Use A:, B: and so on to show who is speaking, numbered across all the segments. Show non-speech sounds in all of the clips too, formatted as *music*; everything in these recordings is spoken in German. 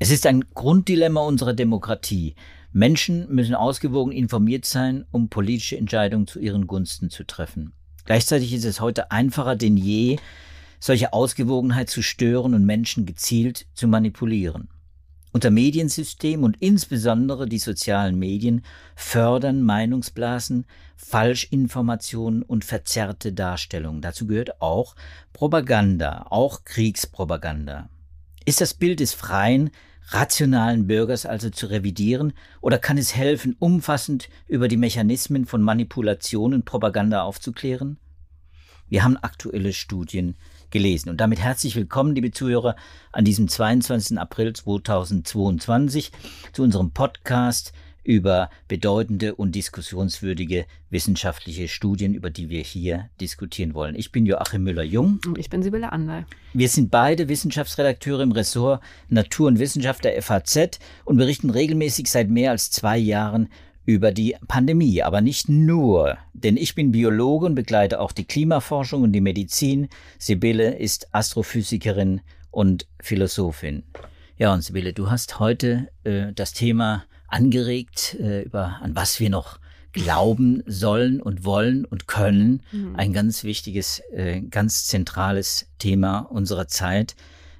A: Es ist ein Grunddilemma unserer Demokratie. Menschen müssen ausgewogen informiert sein, um politische Entscheidungen zu ihren Gunsten zu treffen. Gleichzeitig ist es heute einfacher denn je, solche Ausgewogenheit zu stören und Menschen gezielt zu manipulieren. Unser Mediensystem und insbesondere die sozialen Medien fördern Meinungsblasen, Falschinformationen und verzerrte Darstellungen. Dazu gehört auch Propaganda, auch Kriegspropaganda. Ist das Bild des freien, rationalen Bürgers also zu revidieren oder kann es helfen, umfassend über die Mechanismen von Manipulation und Propaganda aufzuklären? Wir haben aktuelle Studien gelesen. Und damit herzlich willkommen, liebe Zuhörer, an diesem 22. April 2022 zu unserem Podcast über bedeutende und diskussionswürdige wissenschaftliche Studien, über die wir hier diskutieren wollen. Ich bin Joachim Müller-Jung.
B: Und ich bin Sibylle Anderl.
A: Wir sind beide Wissenschaftsredakteure im Ressort Natur und Wissenschaft der FAZ und berichten regelmäßig seit mehr als zwei Jahren über die Pandemie, aber nicht nur, denn ich bin Biologe und begleite auch die Klimaforschung und die Medizin. Sibylle ist Astrophysikerin und Philosophin. Ja, und Sibylle, du hast heute äh, das Thema angeregt, äh, über an was wir noch glauben sollen und wollen und können. Mhm. Ein ganz wichtiges, äh, ganz zentrales Thema unserer Zeit.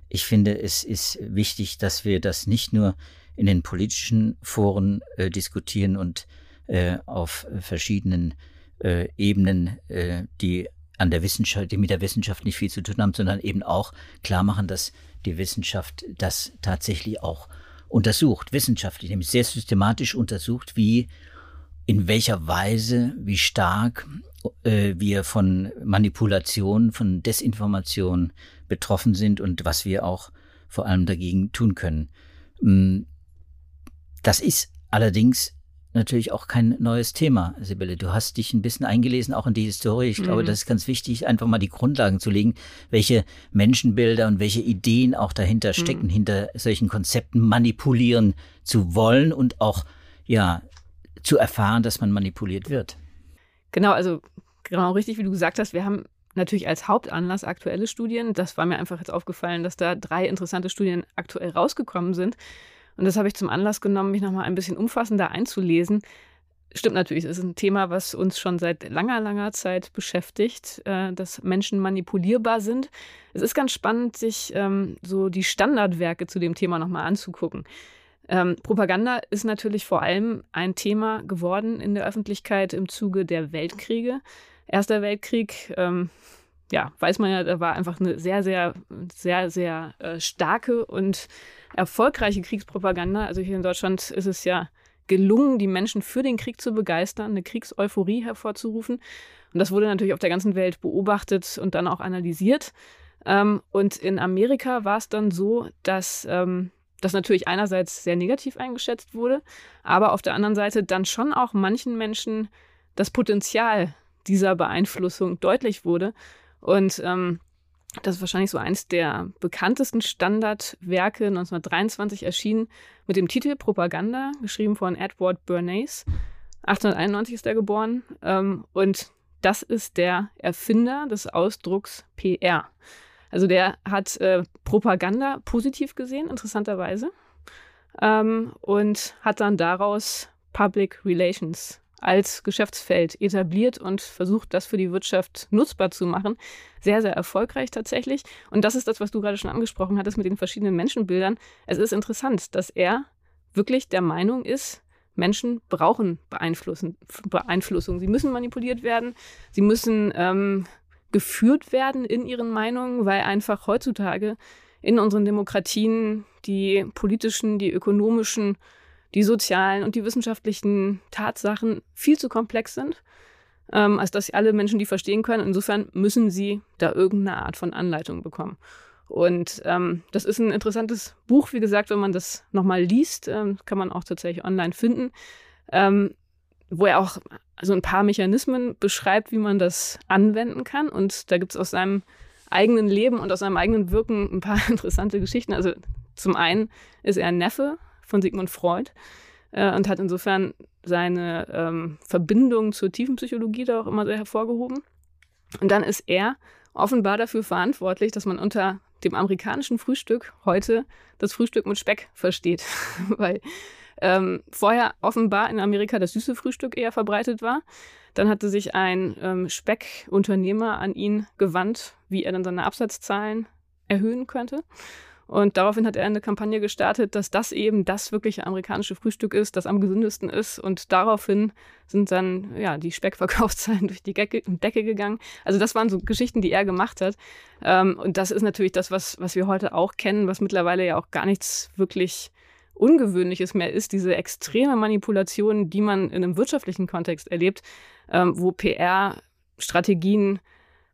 A: Ich finde, es ist wichtig, dass wir das nicht nur in den politischen Foren äh, diskutieren und äh, auf verschiedenen äh, Ebenen, äh, die an der Wissenschaft, die mit der Wissenschaft nicht viel zu tun haben, sondern eben auch klar machen, dass die Wissenschaft das tatsächlich auch untersucht, wissenschaftlich, nämlich sehr systematisch untersucht, wie in welcher Weise, wie stark äh, wir von Manipulation, von Desinformation betroffen sind und was wir auch vor allem dagegen tun können. Mm, das ist allerdings natürlich auch kein neues Thema, Sibylle. Du hast dich ein bisschen eingelesen, auch in die Historie. Ich mhm. glaube, das ist ganz wichtig, einfach mal die Grundlagen zu legen, welche Menschenbilder und welche Ideen auch dahinter stecken, mhm. hinter solchen Konzepten manipulieren zu wollen und auch, ja, zu erfahren, dass man manipuliert wird.
B: Genau, also genau richtig, wie du gesagt hast, wir haben natürlich als Hauptanlass aktuelle Studien. Das war mir einfach jetzt aufgefallen, dass da drei interessante Studien aktuell rausgekommen sind. Und das habe ich zum Anlass genommen, mich nochmal ein bisschen umfassender einzulesen. Stimmt natürlich, es ist ein Thema, was uns schon seit langer, langer Zeit beschäftigt, äh, dass Menschen manipulierbar sind. Es ist ganz spannend, sich ähm, so die Standardwerke zu dem Thema nochmal anzugucken. Ähm, Propaganda ist natürlich vor allem ein Thema geworden in der Öffentlichkeit im Zuge der Weltkriege. Erster Weltkrieg, ähm, ja, weiß man ja, da war einfach eine sehr, sehr, sehr, sehr äh, starke und erfolgreiche Kriegspropaganda. Also hier in Deutschland ist es ja gelungen, die Menschen für den Krieg zu begeistern, eine Kriegseuphorie hervorzurufen. Und das wurde natürlich auf der ganzen Welt beobachtet und dann auch analysiert. Ähm, und in Amerika war es dann so, dass ähm, das natürlich einerseits sehr negativ eingeschätzt wurde, aber auf der anderen Seite dann schon auch manchen Menschen das Potenzial dieser Beeinflussung deutlich wurde. Und ähm, das ist wahrscheinlich so eins der bekanntesten Standardwerke 1923 erschienen mit dem Titel Propaganda, geschrieben von Edward Bernays. 1891 ist er geboren. Ähm, und das ist der Erfinder des Ausdrucks PR. Also der hat äh, Propaganda positiv gesehen, interessanterweise. Ähm, und hat dann daraus Public Relations als Geschäftsfeld etabliert und versucht, das für die Wirtschaft nutzbar zu machen. Sehr, sehr erfolgreich tatsächlich. Und das ist das, was du gerade schon angesprochen hattest mit den verschiedenen Menschenbildern. Es ist interessant, dass er wirklich der Meinung ist, Menschen brauchen Beeinflussung. Sie müssen manipuliert werden. Sie müssen ähm, geführt werden in ihren Meinungen, weil einfach heutzutage in unseren Demokratien die politischen, die ökonomischen die sozialen und die wissenschaftlichen Tatsachen viel zu komplex sind, ähm, als dass alle Menschen die verstehen können. Insofern müssen sie da irgendeine Art von Anleitung bekommen. Und ähm, das ist ein interessantes Buch, wie gesagt, wenn man das nochmal liest, ähm, kann man auch tatsächlich online finden, ähm, wo er auch so ein paar Mechanismen beschreibt, wie man das anwenden kann. Und da gibt es aus seinem eigenen Leben und aus seinem eigenen Wirken ein paar *laughs* interessante Geschichten. Also zum einen ist er ein Neffe von Sigmund Freud äh, und hat insofern seine ähm, Verbindung zur tiefen Psychologie da auch immer sehr hervorgehoben. Und dann ist er offenbar dafür verantwortlich, dass man unter dem amerikanischen Frühstück heute das Frühstück mit Speck versteht. *laughs* Weil ähm, vorher offenbar in Amerika das süße Frühstück eher verbreitet war. Dann hatte sich ein ähm, Speckunternehmer an ihn gewandt, wie er dann seine Absatzzahlen erhöhen könnte. Und daraufhin hat er eine Kampagne gestartet, dass das eben das wirkliche amerikanische Frühstück ist, das am gesündesten ist. Und daraufhin sind dann ja die Speckverkaufszahlen *laughs* durch die Decke gegangen. Also das waren so Geschichten, die er gemacht hat. Ähm, und das ist natürlich das, was, was wir heute auch kennen, was mittlerweile ja auch gar nichts wirklich Ungewöhnliches mehr ist, diese extreme Manipulation, die man in einem wirtschaftlichen Kontext erlebt, ähm, wo PR-Strategien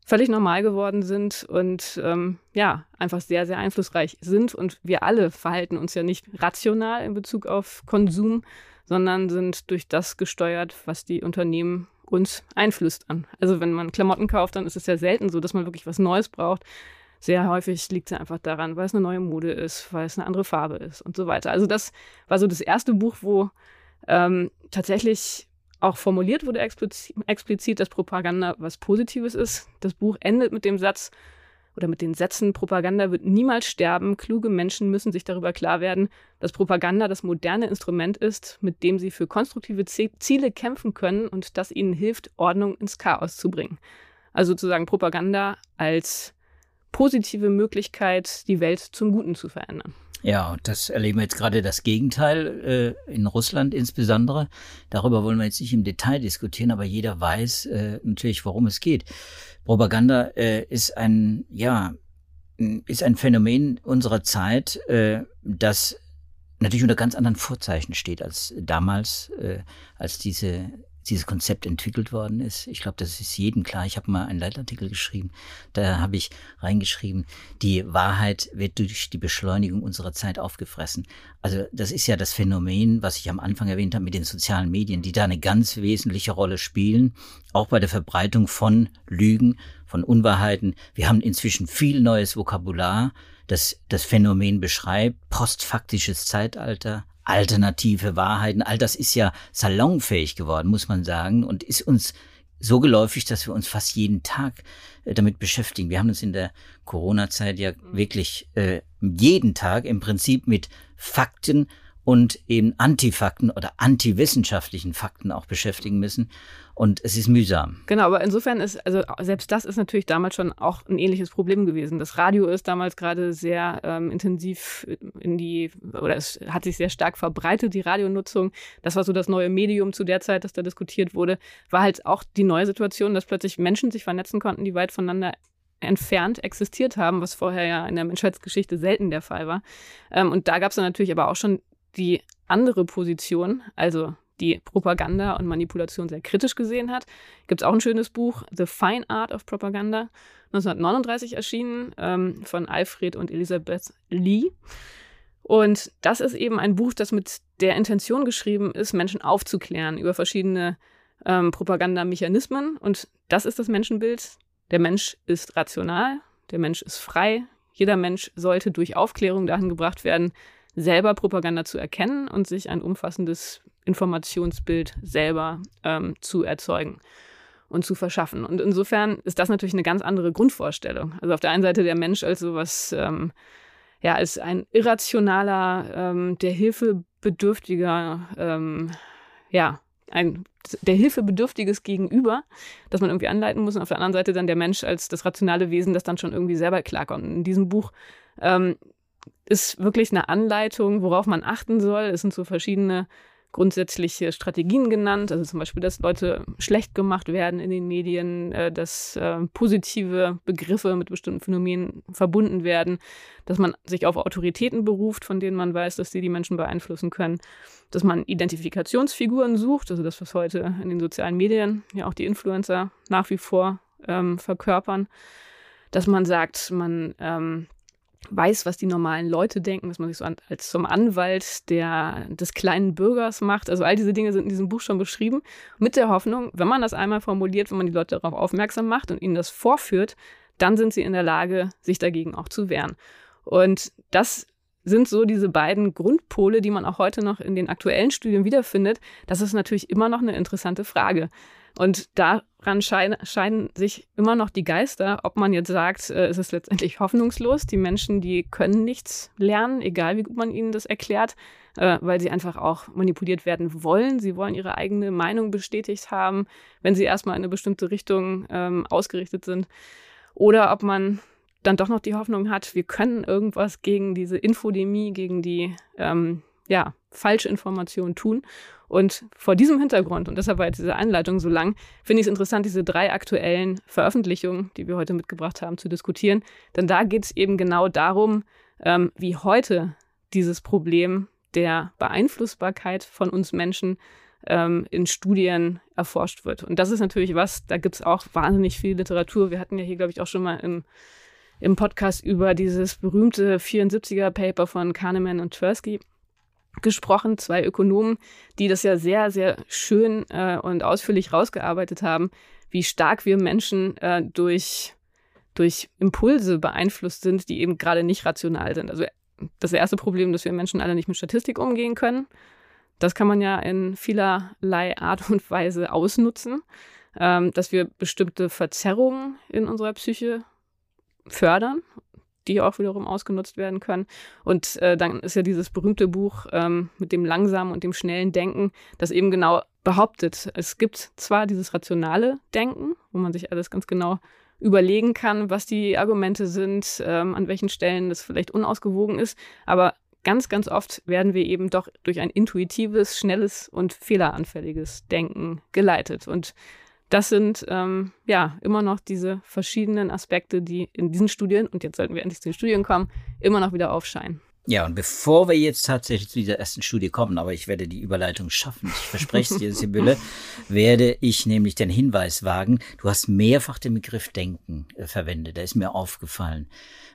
B: völlig normal geworden sind und ähm, ja, einfach sehr, sehr einflussreich sind. Und wir alle verhalten uns ja nicht rational in Bezug auf Konsum, sondern sind durch das gesteuert, was die Unternehmen uns einflüstern. Also wenn man Klamotten kauft, dann ist es ja selten so, dass man wirklich was Neues braucht. Sehr häufig liegt es einfach daran, weil es eine neue Mode ist, weil es eine andere Farbe ist und so weiter. Also das war so das erste Buch, wo ähm, tatsächlich auch formuliert wurde explizit, dass Propaganda was Positives ist. Das Buch endet mit dem Satz oder mit den Sätzen, Propaganda wird niemals sterben. Kluge Menschen müssen sich darüber klar werden, dass Propaganda das moderne Instrument ist, mit dem sie für konstruktive Ziele kämpfen können und das ihnen hilft, Ordnung ins Chaos zu bringen. Also sozusagen Propaganda als positive Möglichkeit, die Welt zum Guten zu verändern.
A: Ja, und das erleben wir jetzt gerade das Gegenteil, äh, in Russland insbesondere. Darüber wollen wir jetzt nicht im Detail diskutieren, aber jeder weiß äh, natürlich, worum es geht. Propaganda äh, ist ein, ja, ist ein Phänomen unserer Zeit, äh, das natürlich unter ganz anderen Vorzeichen steht als damals, äh, als diese dieses Konzept entwickelt worden ist. Ich glaube, das ist jedem klar. Ich habe mal einen Leitartikel geschrieben, da habe ich reingeschrieben, die Wahrheit wird durch die Beschleunigung unserer Zeit aufgefressen. Also das ist ja das Phänomen, was ich am Anfang erwähnt habe mit den sozialen Medien, die da eine ganz wesentliche Rolle spielen, auch bei der Verbreitung von Lügen, von Unwahrheiten. Wir haben inzwischen viel neues Vokabular, das das Phänomen beschreibt, postfaktisches Zeitalter, alternative Wahrheiten, all das ist ja salonfähig geworden, muss man sagen, und ist uns so geläufig, dass wir uns fast jeden Tag äh, damit beschäftigen. Wir haben uns in der Corona-Zeit ja mhm. wirklich äh, jeden Tag im Prinzip mit Fakten und eben Antifakten oder antiwissenschaftlichen Fakten auch beschäftigen müssen. Und es ist mühsam.
B: Genau, aber insofern ist, also selbst das ist natürlich damals schon auch ein ähnliches Problem gewesen. Das Radio ist damals gerade sehr ähm, intensiv in die, oder es hat sich sehr stark verbreitet, die Radionutzung. Das war so das neue Medium zu der Zeit, das da diskutiert wurde. War halt auch die neue Situation, dass plötzlich Menschen sich vernetzen konnten, die weit voneinander entfernt existiert haben, was vorher ja in der Menschheitsgeschichte selten der Fall war. Ähm, und da gab es dann natürlich aber auch schon die andere Position, also die Propaganda und Manipulation sehr kritisch gesehen hat. Gibt es auch ein schönes Buch, The Fine Art of Propaganda, 1939 erschienen, ähm, von Alfred und Elisabeth Lee. Und das ist eben ein Buch, das mit der Intention geschrieben ist, Menschen aufzuklären über verschiedene ähm, Propagandamechanismen. Und das ist das Menschenbild. Der Mensch ist rational, der Mensch ist frei. Jeder Mensch sollte durch Aufklärung dahin gebracht werden, selber Propaganda zu erkennen und sich ein umfassendes Informationsbild selber ähm, zu erzeugen und zu verschaffen. Und insofern ist das natürlich eine ganz andere Grundvorstellung. Also auf der einen Seite der Mensch als sowas, ähm, ja, als ein irrationaler, ähm, der Hilfe bedürftiger, ähm, ja, ein der Hilfe bedürftiges Gegenüber, das man irgendwie anleiten muss. Und auf der anderen Seite dann der Mensch als das rationale Wesen, das dann schon irgendwie selber klarkommt. In diesem Buch ähm, ist wirklich eine Anleitung, worauf man achten soll. Es sind so verschiedene grundsätzliche Strategien genannt, also zum Beispiel, dass Leute schlecht gemacht werden in den Medien, äh, dass äh, positive Begriffe mit bestimmten Phänomenen verbunden werden, dass man sich auf Autoritäten beruft, von denen man weiß, dass sie die Menschen beeinflussen können, dass man Identifikationsfiguren sucht, also das, was heute in den sozialen Medien ja auch die Influencer nach wie vor ähm, verkörpern, dass man sagt, man ähm, weiß, was die normalen Leute denken, dass man sich so an, als zum Anwalt der, des kleinen Bürgers macht. Also all diese Dinge sind in diesem Buch schon beschrieben. Mit der Hoffnung, wenn man das einmal formuliert, wenn man die Leute darauf aufmerksam macht und ihnen das vorführt, dann sind sie in der Lage, sich dagegen auch zu wehren. Und das sind so diese beiden Grundpole, die man auch heute noch in den aktuellen Studien wiederfindet. Das ist natürlich immer noch eine interessante Frage. Und daran scheinen, scheinen sich immer noch die Geister, ob man jetzt sagt, äh, es ist letztendlich hoffnungslos. Die Menschen, die können nichts lernen, egal wie gut man ihnen das erklärt, äh, weil sie einfach auch manipuliert werden wollen. Sie wollen ihre eigene Meinung bestätigt haben, wenn sie erstmal in eine bestimmte Richtung ähm, ausgerichtet sind. Oder ob man dann doch noch die Hoffnung hat, wir können irgendwas gegen diese Infodemie, gegen die ähm, ja, falsche Information tun. Und vor diesem Hintergrund, und deshalb war jetzt diese Einleitung so lang, finde ich es interessant, diese drei aktuellen Veröffentlichungen, die wir heute mitgebracht haben, zu diskutieren. Denn da geht es eben genau darum, ähm, wie heute dieses Problem der Beeinflussbarkeit von uns Menschen ähm, in Studien erforscht wird. Und das ist natürlich was, da gibt es auch wahnsinnig viel Literatur. Wir hatten ja hier, glaube ich, auch schon mal im, im Podcast über dieses berühmte 74er-Paper von Kahneman und Tversky gesprochen, zwei Ökonomen, die das ja sehr, sehr schön äh, und ausführlich rausgearbeitet haben, wie stark wir Menschen äh, durch, durch Impulse beeinflusst sind, die eben gerade nicht rational sind. Also das erste Problem, dass wir Menschen alle nicht mit Statistik umgehen können. Das kann man ja in vielerlei Art und Weise ausnutzen, ähm, dass wir bestimmte Verzerrungen in unserer Psyche fördern die auch wiederum ausgenutzt werden können. Und äh, dann ist ja dieses berühmte Buch ähm, mit dem langsamen und dem schnellen Denken, das eben genau behauptet, es gibt zwar dieses rationale Denken, wo man sich alles ganz genau überlegen kann, was die Argumente sind, ähm, an welchen Stellen das vielleicht unausgewogen ist, aber ganz, ganz oft werden wir eben doch durch ein intuitives, schnelles und fehleranfälliges Denken geleitet. Und das sind ähm, ja immer noch diese verschiedenen Aspekte, die in diesen Studien, und jetzt sollten wir endlich zu den Studien kommen, immer noch wieder aufscheinen.
A: Ja, und bevor wir jetzt tatsächlich zu dieser ersten Studie kommen, aber ich werde die Überleitung schaffen, ich verspreche es dir, Sibylle, *laughs* werde ich nämlich den Hinweis wagen, du hast mehrfach den Begriff Denken äh, verwendet, der ist mir aufgefallen.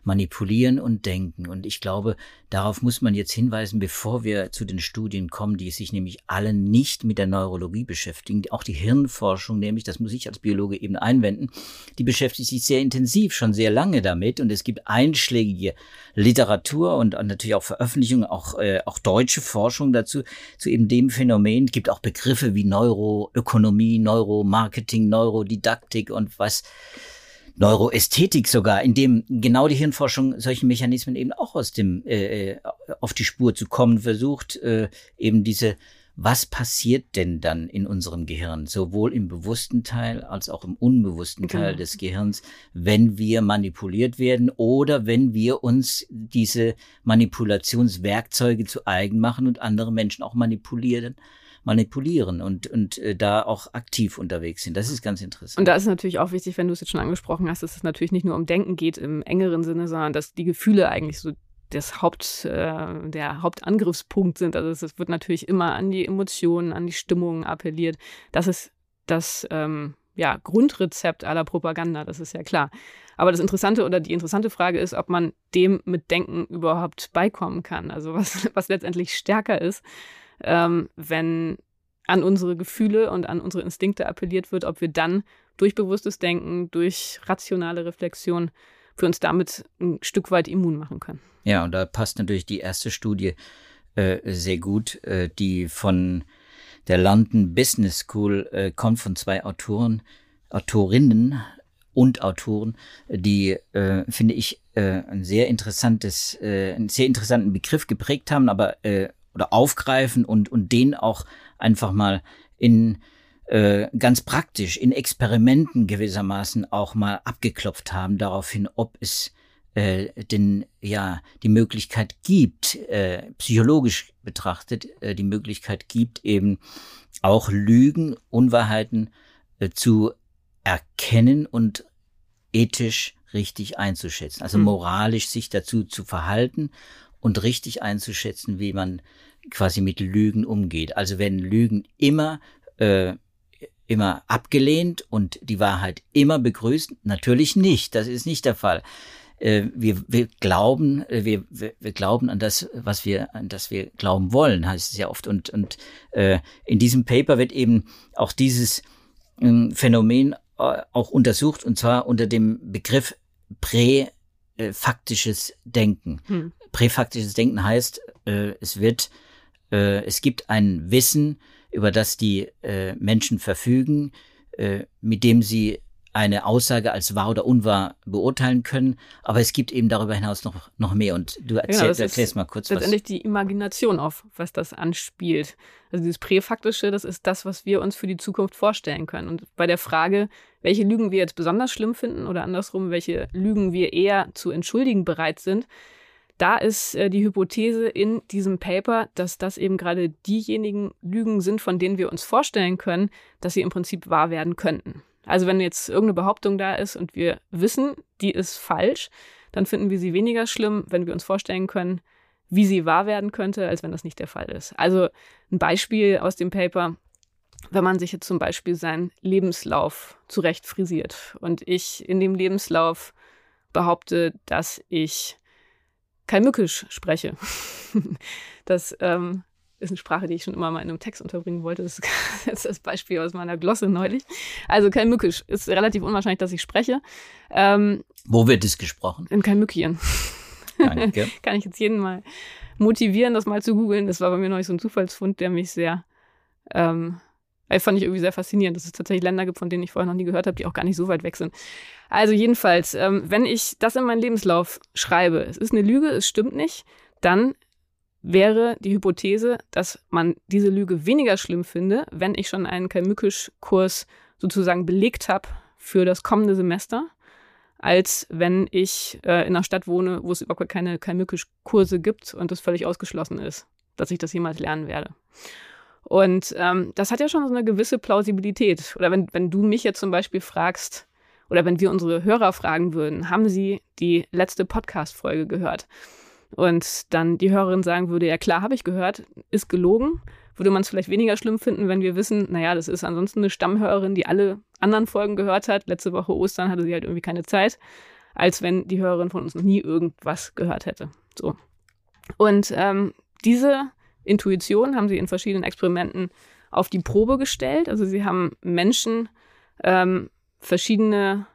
A: Manipulieren und Denken. Und ich glaube, darauf muss man jetzt hinweisen, bevor wir zu den Studien kommen, die sich nämlich alle nicht mit der Neurologie beschäftigen. Auch die Hirnforschung, nämlich, das muss ich als Biologe eben einwenden, die beschäftigt sich sehr intensiv, schon sehr lange damit. Und es gibt einschlägige Literatur und, und natürlich auch Veröffentlichungen, auch, äh, auch deutsche Forschung dazu, zu eben dem Phänomen. Es gibt auch Begriffe wie Neuroökonomie, Neuromarketing, Neurodidaktik und was Neuroästhetik sogar, in dem genau die Hirnforschung solchen Mechanismen eben auch aus dem äh, äh, auf die Spur zu kommen versucht, äh, eben diese was passiert denn dann in unserem Gehirn, sowohl im bewussten Teil als auch im unbewussten Teil genau. des Gehirns, wenn wir manipuliert werden oder wenn wir uns diese Manipulationswerkzeuge zu eigen machen und andere Menschen auch manipulieren manipulieren und, und äh, da auch aktiv unterwegs sind. Das ist ganz interessant.
B: Und da ist natürlich auch wichtig, wenn du es jetzt schon angesprochen hast, dass es natürlich nicht nur um Denken geht im engeren Sinne, sondern dass die Gefühle eigentlich so das Haupt, äh, der Hauptangriffspunkt sind. Also es wird natürlich immer an die Emotionen, an die Stimmungen appelliert. Das ist das ähm, ja, Grundrezept aller Propaganda, das ist ja klar. Aber das Interessante oder die interessante Frage ist, ob man dem mit Denken überhaupt beikommen kann. Also was, *laughs* was letztendlich stärker ist ähm, wenn an unsere Gefühle und an unsere Instinkte appelliert wird, ob wir dann durch bewusstes Denken, durch rationale Reflexion für uns damit ein Stück weit immun machen können.
A: Ja, und da passt natürlich die erste Studie äh, sehr gut, äh, die von der London Business School äh, kommt, von zwei Autoren, Autorinnen und Autoren, die, äh, finde ich, äh, ein sehr interessantes, äh, einen sehr interessanten Begriff geprägt haben, aber oder aufgreifen und, und den auch einfach mal in ganz praktisch in Experimenten gewissermaßen auch mal abgeklopft haben, daraufhin, ob es äh, denn ja die Möglichkeit gibt, äh, psychologisch betrachtet, äh, die Möglichkeit gibt, eben auch Lügen, Unwahrheiten äh, zu erkennen und ethisch richtig einzuschätzen, also hm. moralisch sich dazu zu verhalten und richtig einzuschätzen, wie man quasi mit Lügen umgeht. Also wenn Lügen immer äh, immer abgelehnt und die Wahrheit immer begrüßt? Natürlich nicht. Das ist nicht der Fall. Äh, wir, wir glauben, äh, wir, wir, wir glauben an das, was wir, an das wir glauben wollen, heißt es ja oft. Und, und äh, in diesem Paper wird eben auch dieses äh, Phänomen äh, auch untersucht, und zwar unter dem Begriff präfaktisches Denken. Hm. Präfaktisches Denken heißt, äh, es wird äh, es gibt ein Wissen, über das die äh, Menschen verfügen, äh, mit dem sie eine Aussage als wahr oder unwahr beurteilen können. Aber es gibt eben darüber hinaus noch, noch mehr. Und du erzähl, genau, erklärst mal kurz
B: letztendlich was. die Imagination auf, was das anspielt. Also dieses Präfaktische, das ist das, was wir uns für die Zukunft vorstellen können. Und bei der Frage, welche Lügen wir jetzt besonders schlimm finden oder andersrum, welche Lügen wir eher zu entschuldigen bereit sind, da ist äh, die Hypothese in diesem Paper, dass das eben gerade diejenigen Lügen sind, von denen wir uns vorstellen können, dass sie im Prinzip wahr werden könnten. Also wenn jetzt irgendeine Behauptung da ist und wir wissen, die ist falsch, dann finden wir sie weniger schlimm, wenn wir uns vorstellen können, wie sie wahr werden könnte, als wenn das nicht der Fall ist. Also ein Beispiel aus dem Paper, wenn man sich jetzt zum Beispiel seinen Lebenslauf zurecht frisiert und ich in dem Lebenslauf behaupte, dass ich kein Mückisch spreche. *laughs* das ähm, ist eine Sprache, die ich schon immer mal in einem Text unterbringen wollte. Das *laughs* ist das Beispiel aus meiner Glosse neulich. Also Kalmückisch ist relativ unwahrscheinlich, dass ich spreche.
A: Ähm, Wo wird es gesprochen?
B: In Kalmückien. Danke. *laughs* Kann ich jetzt jeden mal motivieren, das mal zu googeln. Das war bei mir neulich so ein Zufallsfund, der mich sehr, ähm, fand ich irgendwie sehr faszinierend, dass es tatsächlich Länder gibt, von denen ich vorher noch nie gehört habe, die auch gar nicht so weit weg sind. Also jedenfalls, ähm, wenn ich das in meinen Lebenslauf schreibe, es ist eine Lüge, es stimmt nicht, dann wäre die Hypothese, dass man diese Lüge weniger schlimm finde, wenn ich schon einen Kalmückisch-Kurs sozusagen belegt habe für das kommende Semester, als wenn ich äh, in einer Stadt wohne, wo es überhaupt keine Kalmückisch-Kurse gibt und es völlig ausgeschlossen ist, dass ich das jemals lernen werde. Und ähm, das hat ja schon so eine gewisse Plausibilität. Oder wenn, wenn du mich jetzt zum Beispiel fragst, oder wenn wir unsere Hörer fragen würden, haben sie die letzte Podcast-Folge gehört? Und dann die Hörerin sagen würde, ja klar, habe ich gehört, ist gelogen, würde man es vielleicht weniger schlimm finden, wenn wir wissen, naja, das ist ansonsten eine Stammhörerin, die alle anderen Folgen gehört hat. Letzte Woche Ostern hatte sie halt irgendwie keine Zeit, als wenn die Hörerin von uns noch nie irgendwas gehört hätte. So. Und ähm, diese Intuition haben sie in verschiedenen Experimenten auf die Probe gestellt. Also sie haben Menschen ähm, verschiedene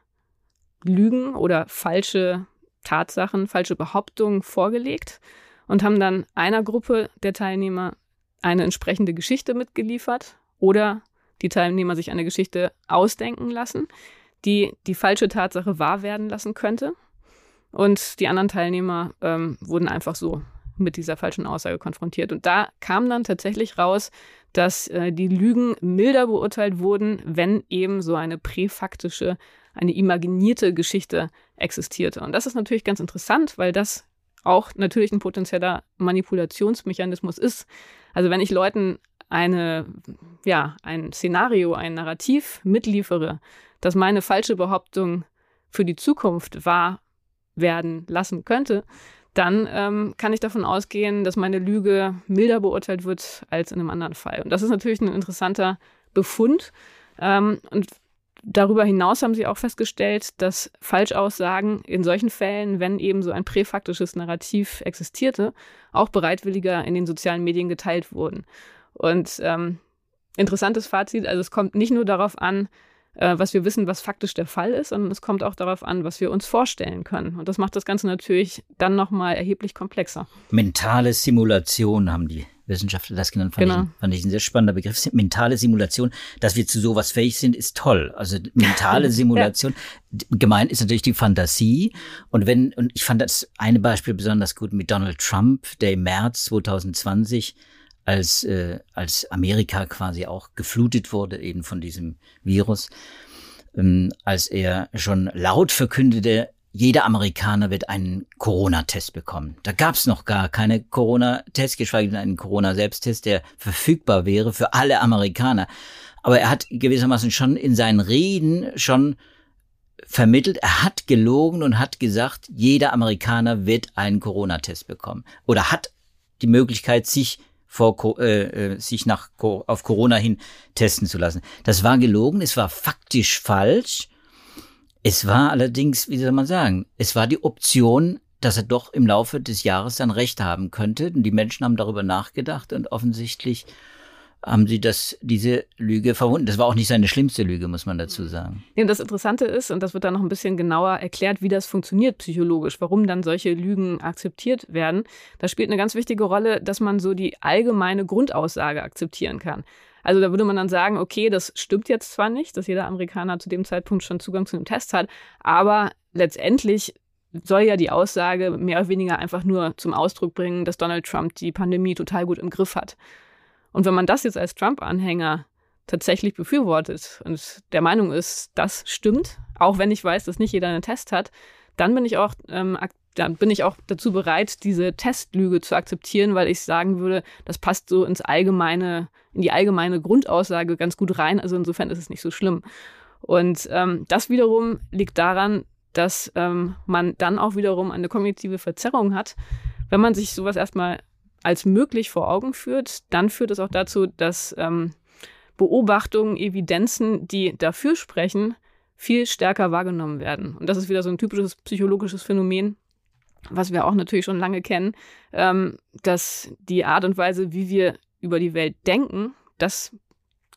B: Lügen oder falsche Tatsachen, falsche Behauptungen vorgelegt und haben dann einer Gruppe der Teilnehmer eine entsprechende Geschichte mitgeliefert oder die Teilnehmer sich eine Geschichte ausdenken lassen, die die falsche Tatsache wahr werden lassen könnte. Und die anderen Teilnehmer ähm, wurden einfach so mit dieser falschen Aussage konfrontiert. Und da kam dann tatsächlich raus, dass äh, die Lügen milder beurteilt wurden, wenn eben so eine präfaktische eine imaginierte Geschichte existierte. Und das ist natürlich ganz interessant, weil das auch natürlich ein potenzieller Manipulationsmechanismus ist. Also wenn ich Leuten eine, ja, ein Szenario, ein Narrativ mitliefere, das meine falsche Behauptung für die Zukunft wahr werden lassen könnte, dann ähm, kann ich davon ausgehen, dass meine Lüge milder beurteilt wird als in einem anderen Fall. Und das ist natürlich ein interessanter Befund. Ähm, und Darüber hinaus haben sie auch festgestellt, dass Falschaussagen in solchen Fällen, wenn eben so ein präfaktisches Narrativ existierte, auch bereitwilliger in den sozialen Medien geteilt wurden. Und ähm, interessantes Fazit, also es kommt nicht nur darauf an, äh, was wir wissen, was faktisch der Fall ist, sondern es kommt auch darauf an, was wir uns vorstellen können. Und das macht das Ganze natürlich dann nochmal erheblich komplexer.
A: Mentale Simulation haben die Wissenschaftler das genannt, fand, genau. ich, fand ich ein sehr spannender Begriff. Mentale Simulation, dass wir zu sowas fähig sind, ist toll. Also mentale *laughs* Simulation. ja. Gemeint ist natürlich die Fantasie. Und wenn, und ich fand das eine Beispiel besonders gut mit Donald Trump, der im März 2020 als, äh, als Amerika quasi auch geflutet wurde eben von diesem Virus, ähm, als er schon laut verkündete, jeder Amerikaner wird einen Corona-Test bekommen. Da gab es noch gar keine Corona-Test, geschweige denn einen Corona-Selbsttest, der verfügbar wäre für alle Amerikaner. Aber er hat gewissermaßen schon in seinen Reden schon vermittelt, er hat gelogen und hat gesagt, jeder Amerikaner wird einen Corona-Test bekommen. Oder hat die Möglichkeit, sich vor, äh, äh, sich nach, auf Corona hin testen zu lassen. Das war gelogen, es war faktisch falsch es war allerdings, wie soll man sagen, es war die Option, dass er doch im Laufe des Jahres dann Recht haben könnte. Und die Menschen haben darüber nachgedacht und offensichtlich haben sie das, diese Lüge verwunden. Das war auch nicht seine schlimmste Lüge, muss man dazu sagen.
B: Ja, das Interessante ist, und das wird dann noch ein bisschen genauer erklärt, wie das funktioniert psychologisch, warum dann solche Lügen akzeptiert werden. Da spielt eine ganz wichtige Rolle, dass man so die allgemeine Grundaussage akzeptieren kann. Also da würde man dann sagen, okay, das stimmt jetzt zwar nicht, dass jeder Amerikaner zu dem Zeitpunkt schon Zugang zu einem Test hat, aber letztendlich soll ja die Aussage mehr oder weniger einfach nur zum Ausdruck bringen, dass Donald Trump die Pandemie total gut im Griff hat. Und wenn man das jetzt als Trump-Anhänger tatsächlich befürwortet und der Meinung ist, das stimmt, auch wenn ich weiß, dass nicht jeder einen Test hat, dann bin ich auch ähm, dann bin ich auch dazu bereit, diese Testlüge zu akzeptieren, weil ich sagen würde, das passt so ins allgemeine, in die allgemeine Grundaussage ganz gut rein. Also insofern ist es nicht so schlimm. Und ähm, das wiederum liegt daran, dass ähm, man dann auch wiederum eine kognitive Verzerrung hat. Wenn man sich sowas erstmal als möglich vor Augen führt, dann führt es auch dazu, dass ähm, Beobachtungen, Evidenzen, die dafür sprechen, viel stärker wahrgenommen werden. Und das ist wieder so ein typisches psychologisches Phänomen, was wir auch natürlich schon lange kennen, ähm, dass die Art und Weise, wie wir über die Welt denken, das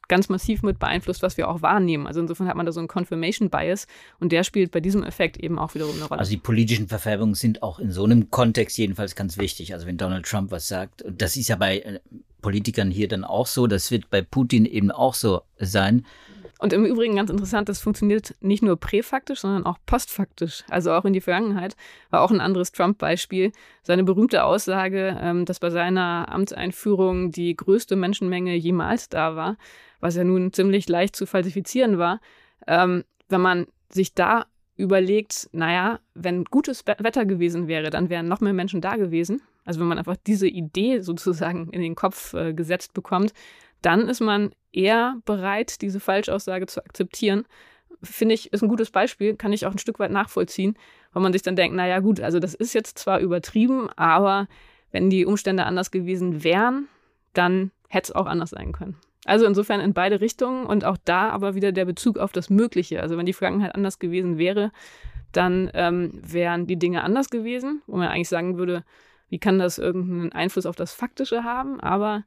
B: ganz massiv mit beeinflusst, was wir auch wahrnehmen. Also insofern hat man da so einen Confirmation Bias und der spielt bei diesem Effekt eben auch wiederum eine Rolle.
A: Also die politischen Verfärbungen sind auch in so einem Kontext jedenfalls ganz wichtig. Also wenn Donald Trump was sagt, und das ist ja bei äh, Politikern hier dann auch so, das wird bei Putin eben auch so sein.
B: Und im Übrigen ganz interessant, das funktioniert nicht nur präfaktisch, sondern auch postfaktisch. Also auch in die Vergangenheit war auch ein anderes Trump-Beispiel. Seine berühmte Aussage, ähm, dass bei seiner Amtseinführung die größte Menschenmenge jemals da war, was ja nun ziemlich leicht zu falsifizieren war. Ähm, wenn man sich da überlegt, naja, wenn gutes Wetter gewesen wäre, dann wären noch mehr Menschen da gewesen. Also wenn man einfach diese Idee sozusagen in den Kopf äh, gesetzt bekommt, dann ist man eher bereit, diese Falschaussage zu akzeptieren. Finde ich, ist ein gutes Beispiel, kann ich auch ein Stück weit nachvollziehen, weil man sich dann denkt, naja gut, also das ist jetzt zwar übertrieben, aber wenn die Umstände anders gewesen wären, dann hätte es auch anders sein können. Also insofern in beide Richtungen und auch da aber wieder der Bezug auf das Mögliche. Also wenn die Vergangenheit anders gewesen wäre, dann ähm, wären die Dinge anders gewesen, wo man eigentlich sagen würde, wie kann das irgendeinen Einfluss auf das Faktische haben? Aber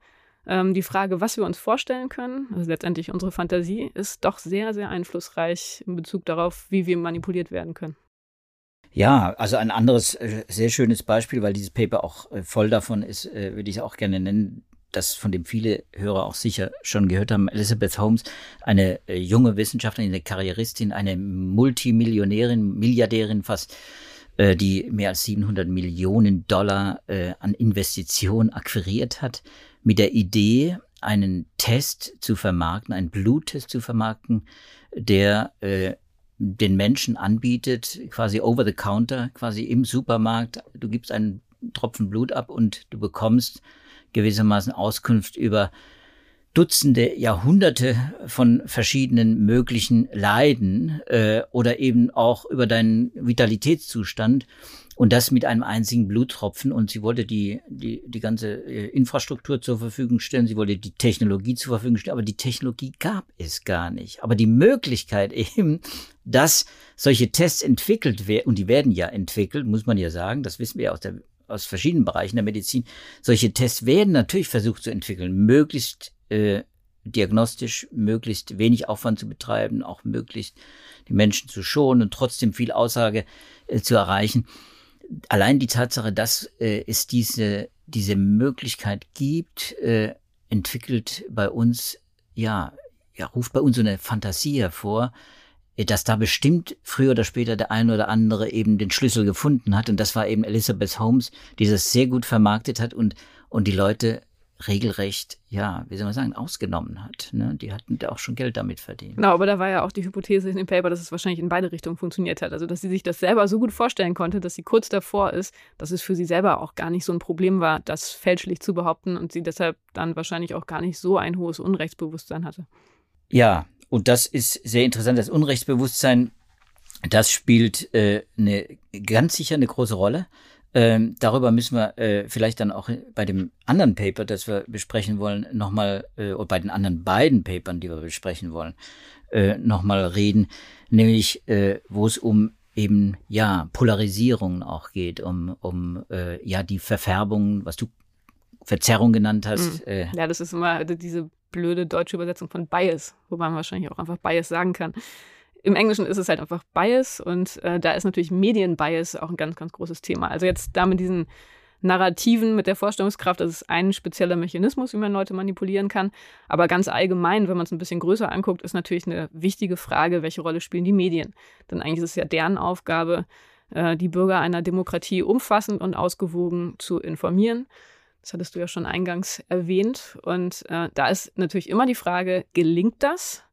B: ähm, die Frage, was wir uns vorstellen können, also letztendlich unsere Fantasie, ist doch sehr, sehr einflussreich in Bezug darauf, wie wir manipuliert werden können.
A: Ja, also ein anderes äh, sehr schönes Beispiel, weil dieses Paper auch äh, voll davon ist, äh, würde ich auch gerne nennen, das von dem viele Hörer auch sicher schon gehört haben. Elizabeth Holmes, eine junge Wissenschaftlerin, eine Karrieristin, eine Multimillionärin, Milliardärin fast, die mehr als 700 Millionen Dollar an Investitionen akquiriert hat mit der Idee, einen Test zu vermarkten, einen Bluttest zu vermarkten, der äh, den Menschen anbietet, quasi over the counter, quasi im Supermarkt. Du gibst einen Tropfen Blut ab und du bekommst gewissermaßen Auskunft über Dutzende Jahrhunderte von verschiedenen möglichen Leiden äh, oder eben auch über deinen Vitalitätszustand und das mit einem einzigen Bluttropfen. Und sie wollte die, die, die ganze äh, Infrastruktur zur Verfügung stellen, sie wollte die Technologie zur Verfügung stellen, aber die Technologie gab es gar nicht. Aber die Möglichkeit *laughs* eben, dass solche Tests entwickelt werden, und die werden ja entwickelt, muss man ja sagen, das wissen wir ja aus der aus verschiedenen Bereichen der Medizin. Solche Tests werden natürlich versucht zu entwickeln, möglichst äh, diagnostisch, möglichst wenig Aufwand zu betreiben, auch möglichst die Menschen zu schonen und trotzdem viel Aussage äh, zu erreichen allein die Tatsache, dass äh, es diese, diese Möglichkeit gibt, äh, entwickelt bei uns, ja, ja, ruft bei uns so eine Fantasie hervor, äh, dass da bestimmt früher oder später der eine oder andere eben den Schlüssel gefunden hat. Und das war eben Elizabeth Holmes, die das sehr gut vermarktet hat und, und die Leute regelrecht, ja, wie soll man sagen, ausgenommen hat. Ne? Die hatten da auch schon Geld damit verdient.
B: Genau, aber da war ja auch die Hypothese in dem Paper, dass es wahrscheinlich in beide Richtungen funktioniert hat. Also, dass sie sich das selber so gut vorstellen konnte, dass sie kurz davor ist, dass es für sie selber auch gar nicht so ein Problem war, das fälschlich zu behaupten und sie deshalb dann wahrscheinlich auch gar nicht so ein hohes Unrechtsbewusstsein hatte.
A: Ja, und das ist sehr interessant. Das Unrechtsbewusstsein, das spielt äh, eine, ganz sicher eine große Rolle. Ähm, darüber müssen wir äh, vielleicht dann auch bei dem anderen Paper, das wir besprechen wollen, nochmal, äh, oder bei den anderen beiden Papern, die wir besprechen wollen, äh, nochmal reden, nämlich äh, wo es um eben ja Polarisierung auch geht, um, um äh, ja die Verfärbung, was du Verzerrung genannt hast.
B: Mhm. Äh. Ja, das ist immer diese blöde deutsche Übersetzung von Bias, wobei man wahrscheinlich auch einfach Bias sagen kann im Englischen ist es halt einfach Bias und äh, da ist natürlich Medienbias auch ein ganz, ganz großes Thema. Also jetzt da mit diesen Narrativen mit der Vorstellungskraft. Das ist ein spezieller Mechanismus, wie man Leute manipulieren kann. Aber ganz allgemein, wenn man es ein bisschen größer anguckt, ist natürlich eine wichtige Frage, welche Rolle spielen die Medien? Denn eigentlich ist es ja deren Aufgabe, äh, die Bürger einer Demokratie umfassend und ausgewogen zu informieren. Das hattest du ja schon eingangs erwähnt. Und äh, da ist natürlich immer die Frage, gelingt das?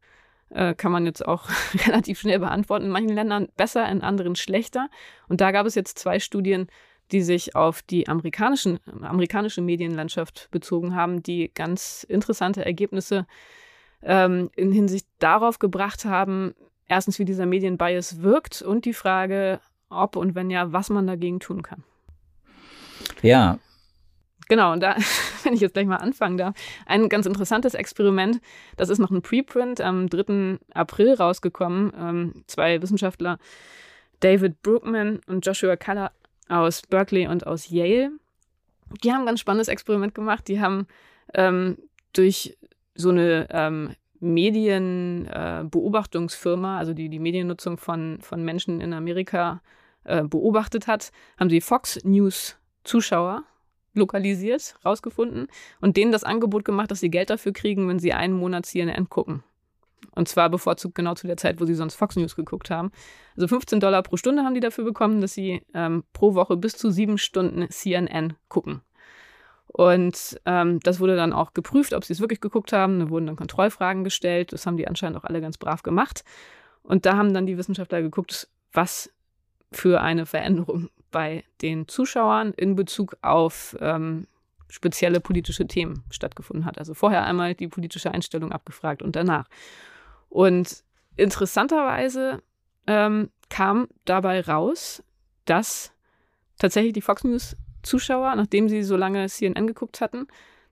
B: Äh, kann man jetzt auch *laughs* relativ schnell beantworten. In manchen Ländern besser, in anderen schlechter. Und da gab es jetzt zwei Studien, die sich auf die amerikanischen, amerikanische Medienlandschaft bezogen haben, die ganz interessante Ergebnisse ähm, in Hinsicht darauf gebracht haben, erstens, wie dieser Medienbias wirkt und die Frage, ob und wenn ja, was man dagegen tun kann.
A: Ja.
B: Genau, und da, wenn ich jetzt gleich mal anfangen darf, ein ganz interessantes Experiment, das ist noch ein Preprint am 3. April rausgekommen. Ähm, zwei Wissenschaftler, David Brookman und Joshua Keller aus Berkeley und aus Yale, die haben ein ganz spannendes Experiment gemacht. Die haben ähm, durch so eine ähm, Medienbeobachtungsfirma, äh, also die die Mediennutzung von, von Menschen in Amerika äh, beobachtet hat, haben sie Fox News Zuschauer lokalisiert, rausgefunden und denen das Angebot gemacht, dass sie Geld dafür kriegen, wenn sie einen Monat CNN gucken. Und zwar bevorzugt genau zu der Zeit, wo sie sonst Fox News geguckt haben. Also 15 Dollar pro Stunde haben die dafür bekommen, dass sie ähm, pro Woche bis zu sieben Stunden CNN gucken. Und ähm, das wurde dann auch geprüft, ob sie es wirklich geguckt haben. Da wurden dann Kontrollfragen gestellt. Das haben die anscheinend auch alle ganz brav gemacht. Und da haben dann die Wissenschaftler geguckt, was für eine Veränderung bei den Zuschauern in Bezug auf ähm, spezielle politische Themen stattgefunden hat. Also vorher einmal die politische Einstellung abgefragt und danach. Und interessanterweise ähm, kam dabei raus, dass tatsächlich die Fox News Zuschauer, nachdem sie so lange CNN geguckt hatten,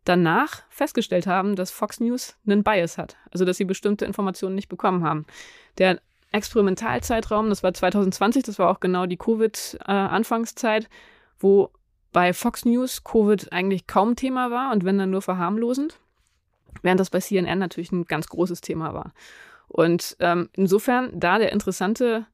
B: danach festgestellt haben, dass Fox News einen Bias hat. Also dass sie bestimmte Informationen nicht bekommen haben. Der Experimentalzeitraum, das war 2020, das war auch genau die Covid-Anfangszeit, äh, wo bei Fox News Covid eigentlich kaum Thema war und wenn dann nur verharmlosend, während das bei CNN natürlich ein ganz großes Thema war. Und ähm, insofern da der interessante,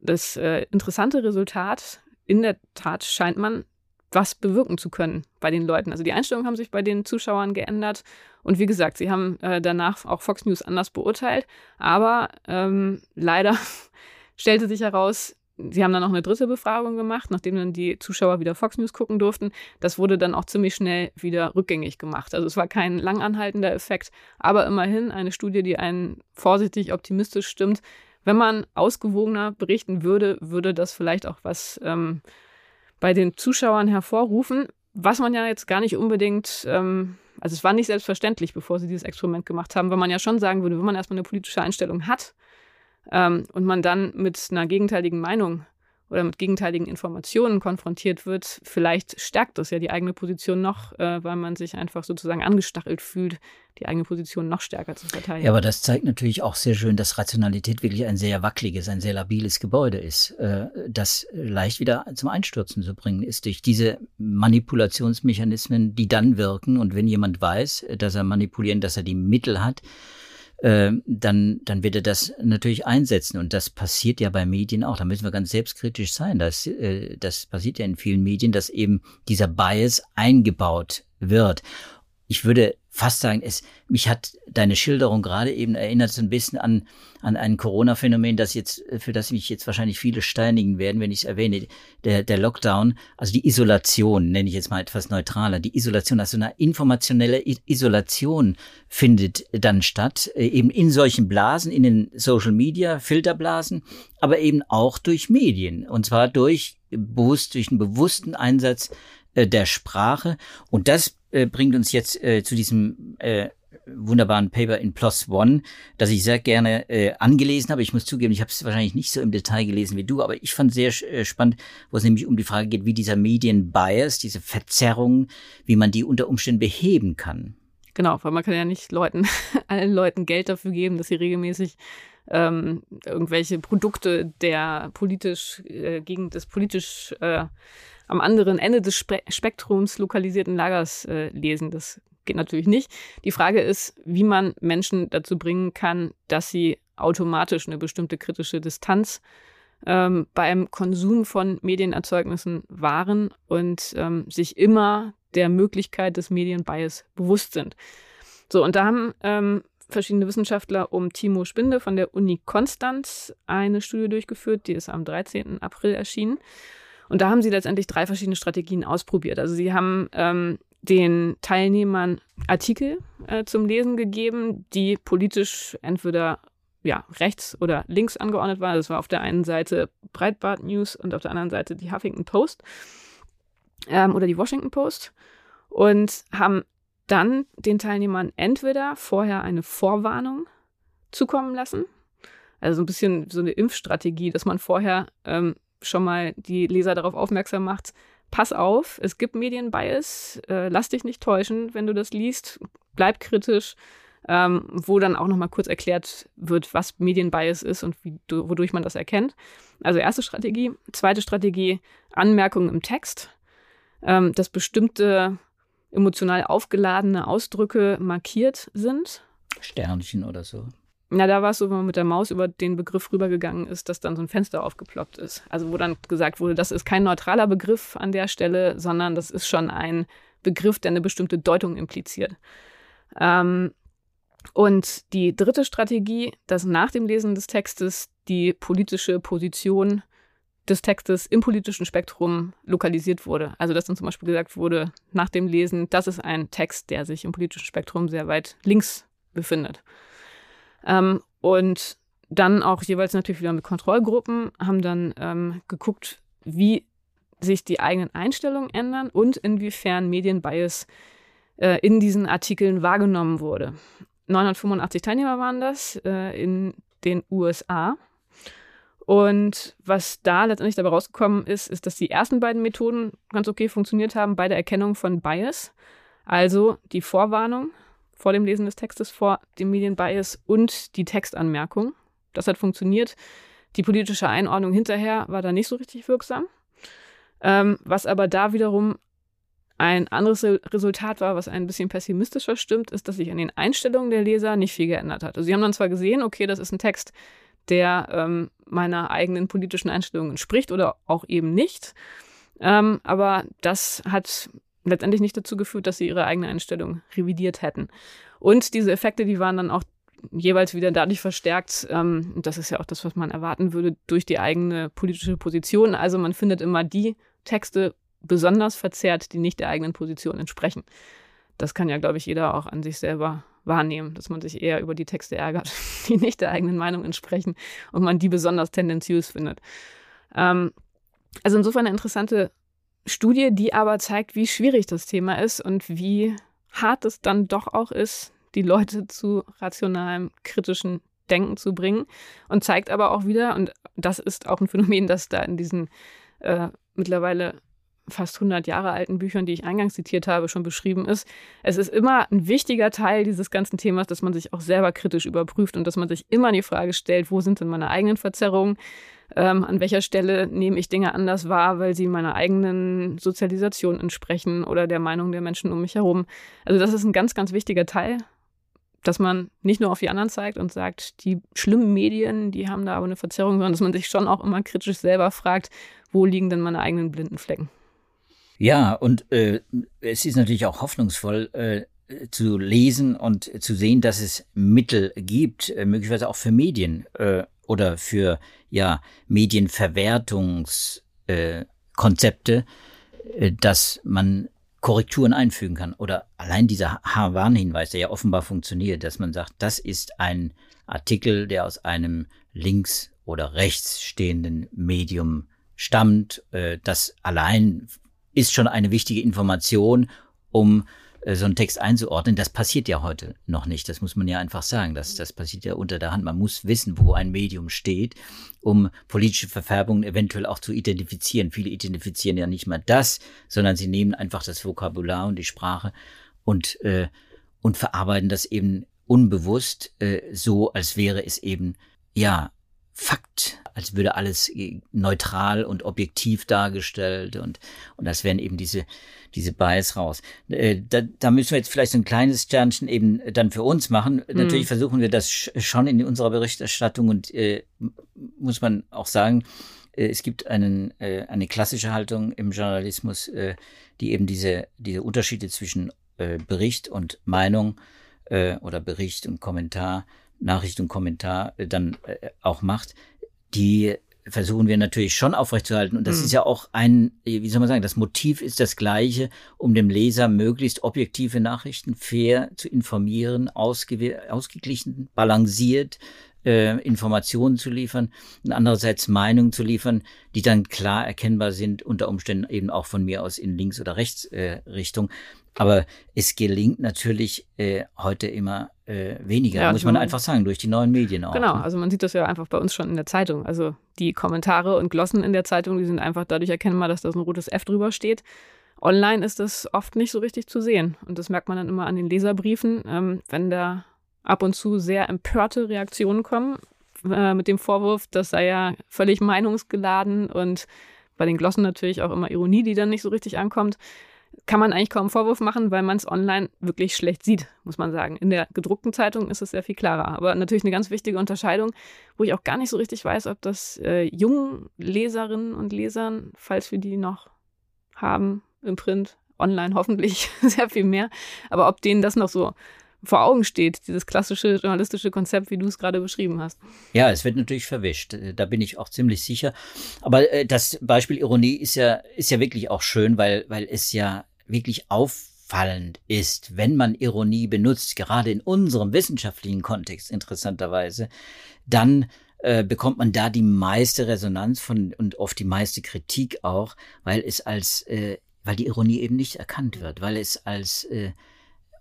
B: das äh, interessante Resultat, in der Tat scheint man was bewirken zu können bei den Leuten. Also die Einstellungen haben sich bei den Zuschauern geändert. Und wie gesagt, sie haben äh, danach auch Fox News anders beurteilt. Aber ähm, leider *laughs* stellte sich heraus, sie haben dann noch eine dritte Befragung gemacht, nachdem dann die Zuschauer wieder Fox News gucken durften. Das wurde dann auch ziemlich schnell wieder rückgängig gemacht. Also es war kein langanhaltender Effekt, aber immerhin eine Studie, die einen vorsichtig optimistisch stimmt. Wenn man ausgewogener berichten würde, würde das vielleicht auch was ähm, bei den Zuschauern hervorrufen, was man ja jetzt gar nicht unbedingt, ähm, also es war nicht selbstverständlich, bevor sie dieses Experiment gemacht haben, weil man ja schon sagen würde, wenn man erstmal eine politische Einstellung hat ähm, und man dann mit einer gegenteiligen Meinung oder mit gegenteiligen Informationen konfrontiert wird, vielleicht stärkt das ja die eigene Position noch, äh, weil man sich einfach sozusagen angestachelt fühlt, die eigene Position noch stärker zu verteidigen.
A: Ja, aber das zeigt natürlich auch sehr schön, dass Rationalität wirklich ein sehr wackeliges, ein sehr labiles Gebäude ist, äh, das leicht wieder zum Einstürzen zu bringen ist durch diese Manipulationsmechanismen, die dann wirken. Und wenn jemand weiß, dass er manipulieren, dass er die Mittel hat, äh, dann, dann wird er das natürlich einsetzen. Und das passiert ja bei Medien auch. Da müssen wir ganz selbstkritisch sein. Das, äh, das passiert ja in vielen Medien, dass eben dieser Bias eingebaut wird. Ich würde fast sagen, es, mich hat deine Schilderung gerade eben erinnert so ein bisschen an, an ein Corona-Phänomen, das jetzt, für das mich jetzt wahrscheinlich viele steinigen werden, wenn ich es erwähne. Der, der Lockdown, also die Isolation, nenne ich jetzt mal etwas neutraler. Die Isolation, also eine informationelle Isolation findet dann statt, äh, eben in solchen Blasen, in den Social Media, Filterblasen, aber eben auch durch Medien. Und zwar durch bewusst, durch einen bewussten Einsatz äh, der Sprache. Und das äh, bringt uns jetzt äh, zu diesem äh, wunderbaren Paper in Plus One, das ich sehr gerne äh, angelesen habe. Ich muss zugeben, ich habe es wahrscheinlich nicht so im Detail gelesen wie du, aber ich fand sehr äh, spannend, wo es nämlich um die Frage geht, wie dieser Medienbias, diese Verzerrung, wie man die unter Umständen beheben kann.
B: Genau, weil man kann ja nicht Leuten, *laughs* allen Leuten Geld dafür geben, dass sie regelmäßig ähm, irgendwelche Produkte der politisch äh, gegen das politisch äh, am anderen Ende des Spe Spektrums lokalisierten Lagers äh, lesen. Das geht natürlich nicht. Die Frage ist, wie man Menschen dazu bringen kann, dass sie automatisch eine bestimmte kritische Distanz ähm, beim Konsum von Medienerzeugnissen waren und ähm, sich immer der Möglichkeit des Medienbias bewusst sind. So, und da haben ähm, verschiedene Wissenschaftler um Timo Spinde von der Uni Konstanz eine Studie durchgeführt, die ist am 13. April erschienen. Und da haben sie letztendlich drei verschiedene Strategien ausprobiert. Also sie haben ähm, den Teilnehmern Artikel äh, zum Lesen gegeben, die politisch entweder ja, rechts oder links angeordnet waren. Das war auf der einen Seite Breitbart News und auf der anderen Seite die Huffington Post ähm, oder die Washington Post und haben dann den Teilnehmern entweder vorher eine Vorwarnung zukommen lassen, also so ein bisschen so eine Impfstrategie, dass man vorher ähm, schon mal die Leser darauf aufmerksam macht, pass auf, es gibt Medienbias, äh, lass dich nicht täuschen, wenn du das liest, bleib kritisch, ähm, wo dann auch nochmal kurz erklärt wird, was Medienbias ist und wie, wodurch man das erkennt. Also erste Strategie. Zweite Strategie, Anmerkungen im Text, ähm, dass bestimmte emotional aufgeladene Ausdrücke markiert sind.
A: Sternchen oder so.
B: Na, da war es so, wenn man mit der Maus über den Begriff rübergegangen ist, dass dann so ein Fenster aufgeploppt ist. Also wo dann gesagt wurde, das ist kein neutraler Begriff an der Stelle, sondern das ist schon ein Begriff, der eine bestimmte Deutung impliziert. Ähm, und die dritte Strategie, dass nach dem Lesen des Textes die politische Position des Textes im politischen Spektrum lokalisiert wurde. Also dass dann zum Beispiel gesagt wurde, nach dem Lesen, das ist ein Text, der sich im politischen Spektrum sehr weit links befindet. Ähm, und dann auch jeweils natürlich wieder mit Kontrollgruppen haben dann ähm, geguckt, wie sich die eigenen Einstellungen ändern und inwiefern Medienbias äh, in diesen Artikeln wahrgenommen wurde. 985 Teilnehmer waren das äh, in den USA. Und was da letztendlich dabei rausgekommen ist, ist, dass die ersten beiden Methoden ganz okay funktioniert haben bei der Erkennung von Bias. Also die Vorwarnung vor dem Lesen des Textes vor dem Medienbias und die Textanmerkung. Das hat funktioniert. Die politische Einordnung hinterher war da nicht so richtig wirksam. Ähm, was aber da wiederum ein anderes Resultat war, was ein bisschen pessimistischer stimmt, ist, dass sich an den Einstellungen der Leser nicht viel geändert hat. Also sie haben dann zwar gesehen, okay, das ist ein Text, der ähm, meiner eigenen politischen Einstellung entspricht oder auch eben nicht. Ähm, aber das hat letztendlich nicht dazu geführt, dass sie ihre eigene Einstellung revidiert hätten. Und diese Effekte, die waren dann auch jeweils wieder dadurch verstärkt, ähm, das ist ja auch das, was man erwarten würde, durch die eigene politische Position. Also man findet immer die Texte besonders verzerrt, die nicht der eigenen Position entsprechen. Das kann ja, glaube ich, jeder auch an sich selber wahrnehmen, dass man sich eher über die Texte ärgert, *laughs* die nicht der eigenen Meinung entsprechen und man die besonders tendenziös findet. Ähm, also insofern eine interessante Studie, die aber zeigt, wie schwierig das Thema ist und wie hart es dann doch auch ist, die Leute zu rationalem, kritischen Denken zu bringen und zeigt aber auch wieder, und das ist auch ein Phänomen, das da in diesen äh, mittlerweile fast 100 Jahre alten Büchern, die ich eingangs zitiert habe, schon beschrieben ist. Es ist immer ein wichtiger Teil dieses ganzen Themas, dass man sich auch selber kritisch überprüft und dass man sich immer die Frage stellt, wo sind denn meine eigenen Verzerrungen? Ähm, an welcher Stelle nehme ich Dinge anders wahr, weil sie meiner eigenen Sozialisation entsprechen oder der Meinung der Menschen um mich herum. Also das ist ein ganz, ganz wichtiger Teil, dass man nicht nur auf die anderen zeigt und sagt, die schlimmen Medien, die haben da aber eine Verzerrung, sondern dass man sich schon auch immer kritisch selber fragt, wo liegen denn meine eigenen blinden Flecken?
A: Ja, und äh, es ist natürlich auch hoffnungsvoll äh, zu lesen und zu sehen, dass es Mittel gibt, äh, möglicherweise auch für Medien äh, oder für ja Medienverwertungskonzepte, äh, dass man Korrekturen einfügen kann. Oder allein dieser H-Warn-Hinweis, der ja offenbar funktioniert, dass man sagt, das ist ein Artikel, der aus einem links oder rechts stehenden Medium stammt, äh, das allein ist schon eine wichtige Information, um äh, so einen Text einzuordnen. Das passiert ja heute noch nicht. Das muss man ja einfach sagen. Das, das passiert ja unter der Hand. Man muss wissen, wo ein Medium steht, um politische Verfärbungen eventuell auch zu identifizieren. Viele identifizieren ja nicht mal das, sondern sie nehmen einfach das Vokabular und die Sprache und, äh, und verarbeiten das eben unbewusst äh, so, als wäre es eben, ja, Fakt, als würde alles neutral und objektiv dargestellt und, und das wären eben diese, diese Bias raus. Äh, da, da müssen wir jetzt vielleicht so ein kleines Sternchen eben dann für uns machen. Mhm. Natürlich versuchen wir das schon in unserer Berichterstattung und äh, muss man auch sagen, äh, es gibt einen, äh, eine klassische Haltung im Journalismus, äh, die eben diese, diese Unterschiede zwischen äh, Bericht und Meinung äh, oder Bericht und Kommentar Nachricht und Kommentar äh, dann äh, auch macht, die versuchen wir natürlich schon aufrechtzuerhalten. Und das mhm. ist ja auch ein, wie soll man sagen, das Motiv ist das gleiche, um dem Leser möglichst objektive Nachrichten fair zu informieren, ausge ausgeglichen, balanciert, äh, Informationen zu liefern und andererseits Meinungen zu liefern, die dann klar erkennbar sind, unter Umständen eben auch von mir aus in Links- oder Rechtsrichtung. Äh, Aber es gelingt natürlich äh, heute immer äh, weniger, ja, muss man einfach sagen, durch die neuen Medien auch.
B: Genau, ne? also man sieht das ja einfach bei uns schon in der Zeitung. Also die Kommentare und Glossen in der Zeitung, die sind einfach dadurch erkennbar, dass da so ein rotes F drüber steht. Online ist das oft nicht so richtig zu sehen. Und das merkt man dann immer an den Leserbriefen, ähm, wenn da ab und zu sehr empörte Reaktionen kommen äh, mit dem Vorwurf, das sei ja völlig meinungsgeladen und bei den Glossen natürlich auch immer Ironie, die dann nicht so richtig ankommt. Kann man eigentlich kaum Vorwurf machen, weil man es online wirklich schlecht sieht, muss man sagen. In der gedruckten Zeitung ist es sehr viel klarer. Aber natürlich eine ganz wichtige Unterscheidung, wo ich auch gar nicht so richtig weiß, ob das äh, jungen Leserinnen und Lesern, falls wir die noch haben im Print, online hoffentlich *laughs* sehr viel mehr, aber ob denen das noch so vor Augen steht, dieses klassische journalistische Konzept, wie du es gerade beschrieben hast.
A: Ja, es wird natürlich verwischt. Äh, da bin ich auch ziemlich sicher. Aber äh, das Beispiel Ironie ist ja, ist ja wirklich auch schön, weil, weil es ja wirklich auffallend ist, wenn man Ironie benutzt, gerade in unserem wissenschaftlichen Kontext interessanterweise, dann äh, bekommt man da die meiste Resonanz von und oft die meiste Kritik auch, weil es als, äh, weil die Ironie eben nicht erkannt wird, weil es als äh,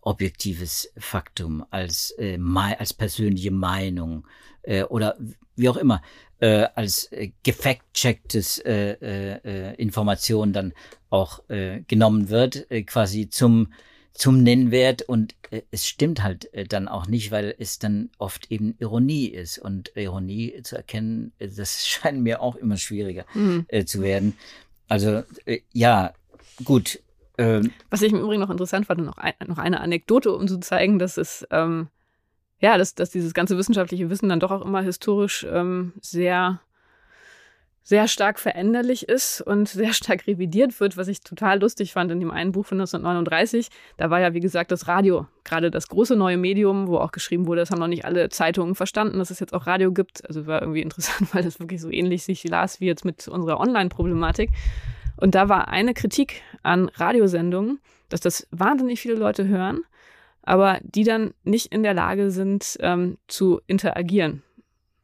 A: objektives Faktum, als, äh, als persönliche Meinung äh, oder wie auch immer, äh, als äh, gefact-checktes äh, äh, äh, Information dann auch äh, genommen wird, äh, quasi zum zum Nennwert und äh, es stimmt halt äh, dann auch nicht, weil es dann oft eben Ironie ist und Ironie zu erkennen, äh, das *laughs* scheint mir auch immer schwieriger mhm. äh, zu werden. Also äh, ja, gut,
B: ähm, Was ich im Übrigen noch interessant fand, noch, ein, noch eine Anekdote, um zu zeigen, dass es, ähm, ja, dass, dass dieses ganze wissenschaftliche Wissen dann doch auch immer historisch ähm, sehr, sehr stark veränderlich ist und sehr stark revidiert wird, was ich total lustig fand in dem einen Buch von 1939. Da war ja, wie gesagt, das Radio gerade das große neue Medium, wo auch geschrieben wurde, das haben noch nicht alle Zeitungen verstanden, dass es jetzt auch Radio gibt. Also war irgendwie *laughs* interessant, weil das wirklich so ähnlich sich las wie jetzt mit unserer Online-Problematik. Und da war eine Kritik an Radiosendungen, dass das wahnsinnig viele Leute hören, aber die dann nicht in der Lage sind ähm, zu interagieren.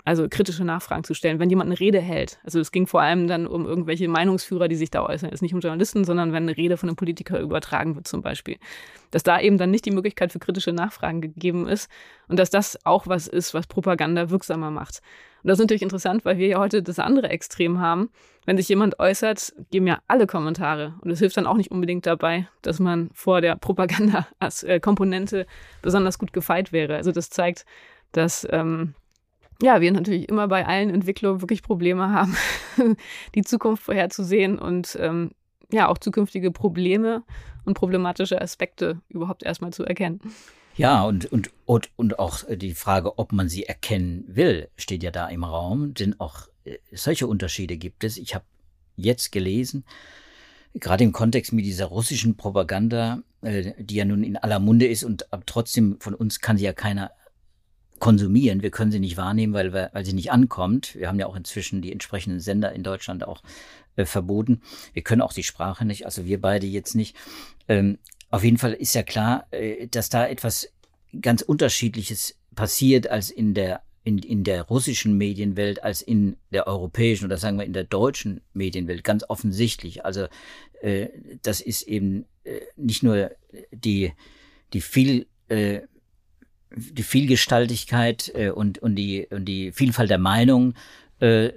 B: Also kritische Nachfragen zu stellen, wenn jemand eine Rede hält. Also es ging vor allem dann um irgendwelche Meinungsführer, die sich da äußern. Es ist nicht um Journalisten, sondern wenn eine Rede von einem Politiker übertragen wird zum Beispiel. Dass da eben dann nicht die Möglichkeit für kritische Nachfragen gegeben ist und dass das auch was ist, was Propaganda wirksamer macht. Und das ist natürlich interessant, weil wir ja heute das andere Extrem haben. Wenn sich jemand äußert, geben ja alle Kommentare. Und es hilft dann auch nicht unbedingt dabei, dass man vor der Propaganda-Komponente äh, besonders gut gefeit wäre. Also das zeigt, dass ähm, ja, wir natürlich immer bei allen Entwicklungen wirklich Probleme haben, *laughs* die Zukunft vorherzusehen und ähm, ja, auch zukünftige Probleme und problematische Aspekte überhaupt erstmal zu erkennen.
A: Ja, und, und, und, und auch die Frage, ob man sie erkennen will, steht ja da im Raum, denn auch äh, solche Unterschiede gibt es. Ich habe jetzt gelesen, gerade im Kontext mit dieser russischen Propaganda, äh, die ja nun in aller Munde ist und trotzdem von uns kann sie ja keiner konsumieren. Wir können sie nicht wahrnehmen, weil, weil sie nicht ankommt. Wir haben ja auch inzwischen die entsprechenden Sender in Deutschland auch äh, verboten. Wir können auch die Sprache nicht, also wir beide jetzt nicht. Ähm, auf jeden Fall ist ja klar, äh, dass da etwas ganz Unterschiedliches passiert als in der in, in der russischen Medienwelt als in der europäischen oder sagen wir in der deutschen Medienwelt ganz offensichtlich. Also äh, das ist eben äh, nicht nur die die viel äh, die Vielgestaltigkeit äh, und und die und die Vielfalt der Meinung, äh,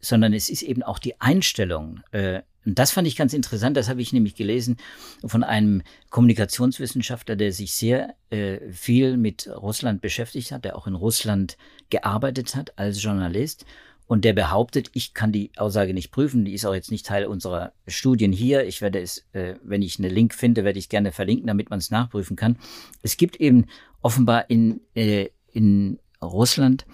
A: sondern es ist eben auch die Einstellung äh, und das fand ich ganz interessant, das habe ich nämlich gelesen von einem Kommunikationswissenschaftler, der sich sehr äh, viel mit Russland beschäftigt hat, der auch in Russland gearbeitet hat als Journalist. Und der behauptet, ich kann die Aussage nicht prüfen, die ist auch jetzt nicht Teil unserer Studien hier. Ich werde es, äh, wenn ich einen Link finde, werde ich gerne verlinken, damit man es nachprüfen kann. Es gibt eben offenbar in, äh, in Russland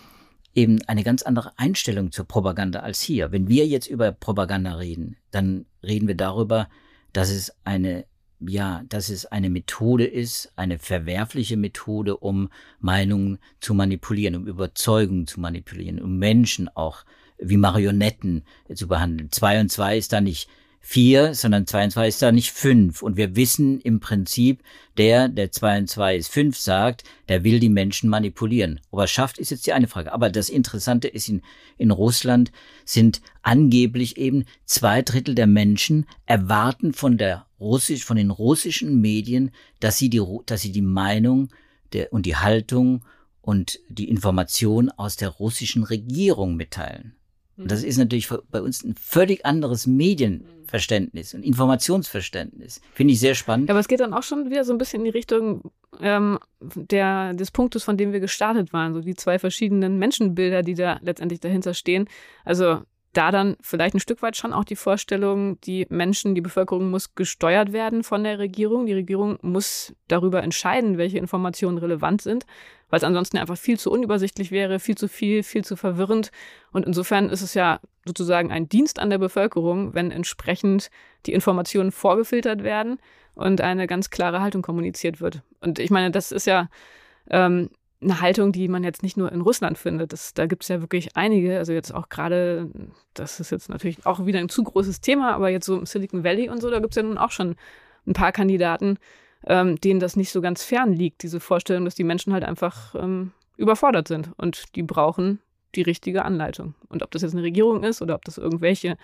A: eben eine ganz andere Einstellung zur Propaganda als hier. Wenn wir jetzt über Propaganda reden, dann reden wir darüber, dass es eine ja, dass es eine Methode ist, eine verwerfliche Methode, um Meinungen zu manipulieren, um Überzeugungen zu manipulieren, um Menschen auch wie Marionetten zu behandeln. Zwei und zwei ist da nicht vier, sondern zwei und zwei ist da nicht fünf. Und wir wissen im Prinzip, der, der zwei und zwei ist fünf sagt, der will die Menschen manipulieren. Ob er schafft, ist jetzt die eine Frage. Aber das Interessante ist, in, in Russland sind angeblich eben zwei Drittel der Menschen erwarten von der russisch, von den russischen Medien, dass sie die, dass sie die Meinung der, und die Haltung und die Information aus der russischen Regierung mitteilen. Und das mhm. ist natürlich bei uns ein völlig anderes Medienverständnis und Informationsverständnis. Finde ich sehr spannend.
B: Aber es geht dann auch schon wieder so ein bisschen in die Richtung ähm, der, des Punktes, von dem wir gestartet waren. So die zwei verschiedenen Menschenbilder, die da letztendlich dahinter stehen. Also da dann vielleicht ein Stück weit schon auch die Vorstellung, die Menschen, die Bevölkerung muss gesteuert werden von der Regierung. Die Regierung muss darüber entscheiden, welche Informationen relevant sind, weil es ansonsten einfach viel zu unübersichtlich wäre, viel zu viel, viel zu verwirrend. Und insofern ist es ja sozusagen ein Dienst an der Bevölkerung, wenn entsprechend die Informationen vorgefiltert werden und eine ganz klare Haltung kommuniziert wird. Und ich meine, das ist ja ähm, eine Haltung, die man jetzt nicht nur in Russland findet. Das, da gibt es ja wirklich einige, also jetzt auch gerade, das ist jetzt natürlich auch wieder ein zu großes Thema, aber jetzt so im Silicon Valley und so, da gibt es ja nun auch schon ein paar Kandidaten, ähm, denen das nicht so ganz fern liegt, diese Vorstellung, dass die Menschen halt einfach ähm, überfordert sind und die brauchen die richtige Anleitung. Und ob das jetzt eine Regierung ist oder ob das irgendwelche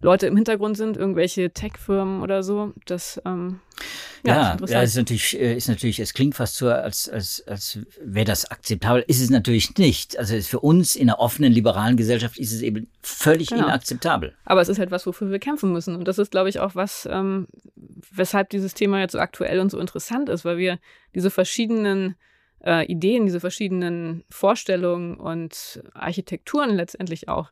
B: Leute im Hintergrund sind, irgendwelche Tech-Firmen oder so. Das ähm,
A: ja, ja, ja ist natürlich, äh, ist natürlich, es klingt fast so, als, als, als wäre das akzeptabel. Ist es natürlich nicht. Also für uns in einer offenen, liberalen Gesellschaft ist es eben völlig genau. inakzeptabel.
B: Aber es ist halt was, wofür wir kämpfen müssen. Und das ist, glaube ich, auch was, ähm, weshalb dieses Thema jetzt so aktuell und so interessant ist, weil wir diese verschiedenen äh, Ideen, diese verschiedenen Vorstellungen und Architekturen letztendlich auch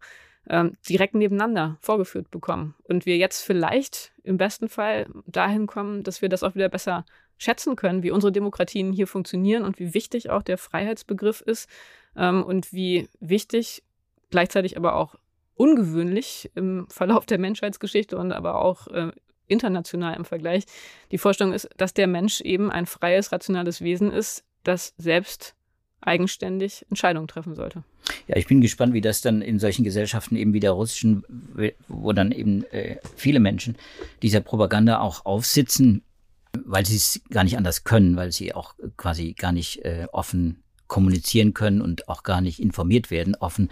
B: ähm, direkt nebeneinander vorgeführt bekommen. Und wir jetzt vielleicht im besten Fall dahin kommen, dass wir das auch wieder besser schätzen können, wie unsere Demokratien hier funktionieren und wie wichtig auch der Freiheitsbegriff ist ähm, und wie wichtig gleichzeitig aber auch ungewöhnlich im Verlauf der Menschheitsgeschichte und aber auch äh, international im Vergleich die Vorstellung ist, dass der Mensch eben ein freies, rationales Wesen ist, das selbst eigenständig Entscheidungen treffen sollte.
A: Ja, ich bin gespannt, wie das dann in solchen Gesellschaften eben wie der russischen, wo dann eben äh, viele Menschen dieser Propaganda auch aufsitzen, weil sie es gar nicht anders können, weil sie auch quasi gar nicht äh, offen kommunizieren können und auch gar nicht informiert werden, offen,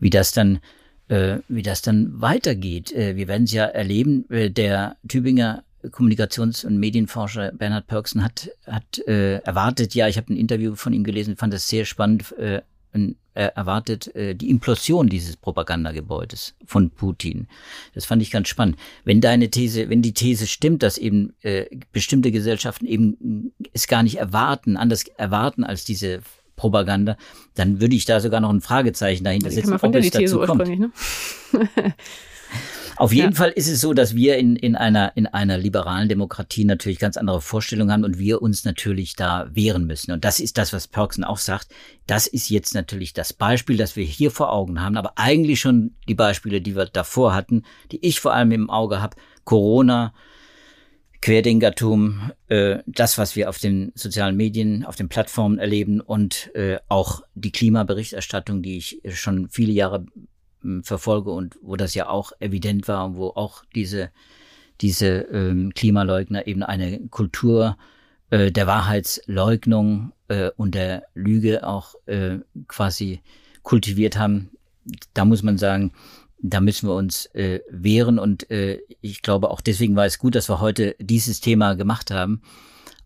A: wie das dann äh, wie das dann weitergeht. Äh, wir werden es ja erleben, äh, der Tübinger Kommunikations- und Medienforscher Bernhard Pörksen hat, hat äh, erwartet, ja, ich habe ein Interview von ihm gelesen, fand das sehr spannend, äh, er erwartet äh, die Implosion dieses Propagandagebäudes von Putin. Das fand ich ganz spannend. Wenn deine These, wenn die These stimmt, dass eben äh, bestimmte Gesellschaften eben es gar nicht erwarten, anders erwarten als diese Propaganda, dann würde ich da sogar noch ein Fragezeichen dahinter setzen,
B: ob es dazu kommt. Ne? *laughs*
A: Auf jeden ja. Fall ist es so, dass wir in, in, einer, in einer liberalen Demokratie natürlich ganz andere Vorstellungen haben und wir uns natürlich da wehren müssen. Und das ist das, was Perksen auch sagt. Das ist jetzt natürlich das Beispiel, das wir hier vor Augen haben, aber eigentlich schon die Beispiele, die wir davor hatten, die ich vor allem im Auge habe. Corona, Querdenkertum, äh, das, was wir auf den sozialen Medien, auf den Plattformen erleben und äh, auch die Klimaberichterstattung, die ich schon viele Jahre verfolge und wo das ja auch evident war und wo auch diese, diese ähm, Klimaleugner eben eine Kultur äh, der Wahrheitsleugnung äh, und der Lüge auch äh, quasi kultiviert haben. Da muss man sagen, da müssen wir uns äh, wehren und äh, ich glaube auch deswegen war es gut, dass wir heute dieses Thema gemacht haben